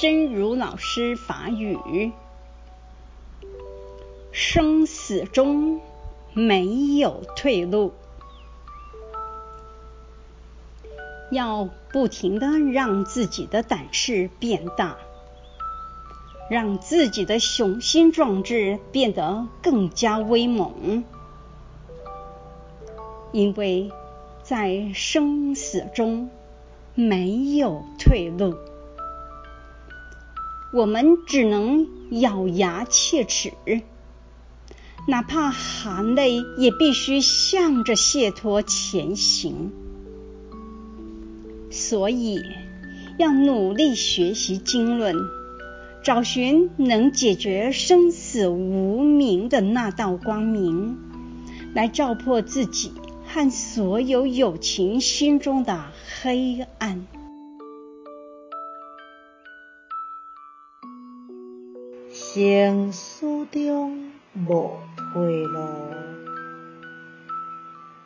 真如老师法语：生死中没有退路，要不停的让自己的胆识变大，让自己的雄心壮志变得更加威猛，因为在生死中没有退路。我们只能咬牙切齿，哪怕含泪，也必须向着解脱前行。所以，要努力学习经论，找寻能解决生死无明的那道光明，来照破自己和所有有情心中的黑暗。生死中无退路，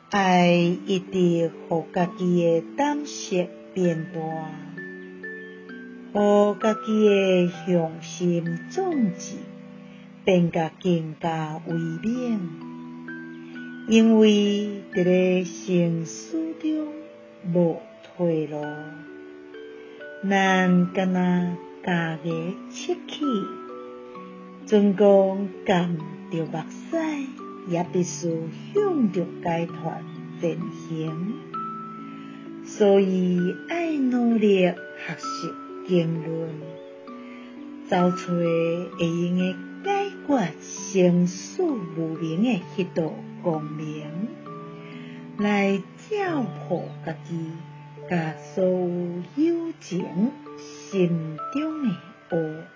爱一直互家己诶胆识变大，互家己诶雄心壮志变甲更加威猛，因为伫咧生死中无退路，咱敢若家己切齿。尽管含着目屎，也必须向着解脱前行。所以爱努力学习经论，找出会用的解决生死无明的迄道光明，来照破家己甲所有情心中的黑暗。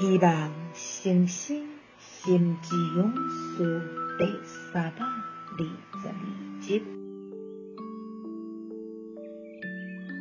希望星星心之勇士第三百二十二集。